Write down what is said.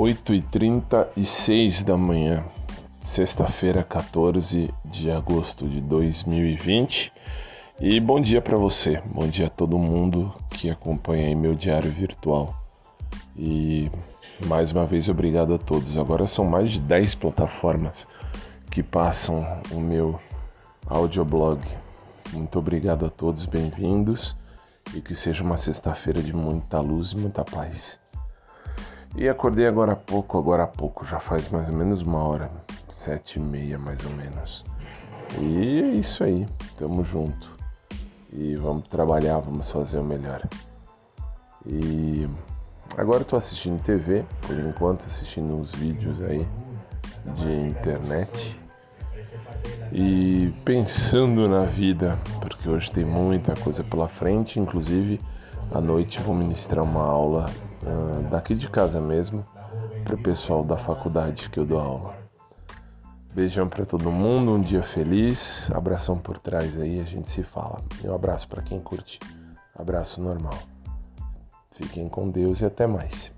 8h36 da manhã, sexta-feira, 14 de agosto de 2020. E bom dia para você, bom dia a todo mundo que acompanha meu diário virtual. E mais uma vez obrigado a todos. Agora são mais de 10 plataformas que passam o meu audioblog. Muito obrigado a todos, bem-vindos e que seja uma sexta-feira de muita luz e muita paz. E acordei agora há pouco, agora há pouco, já faz mais ou menos uma hora, sete e meia mais ou menos. E é isso aí, tamo junto. E vamos trabalhar, vamos fazer o melhor. E agora estou assistindo TV, por enquanto assistindo uns vídeos aí de internet. E pensando na vida, porque hoje tem muita coisa pela frente, inclusive à noite vou ministrar uma aula daqui de casa mesmo para o pessoal da faculdade que eu dou aula. Beijão para todo mundo, um dia feliz, abração por trás aí, a gente se fala. E um abraço para quem curte, abraço normal. Fiquem com Deus e até mais.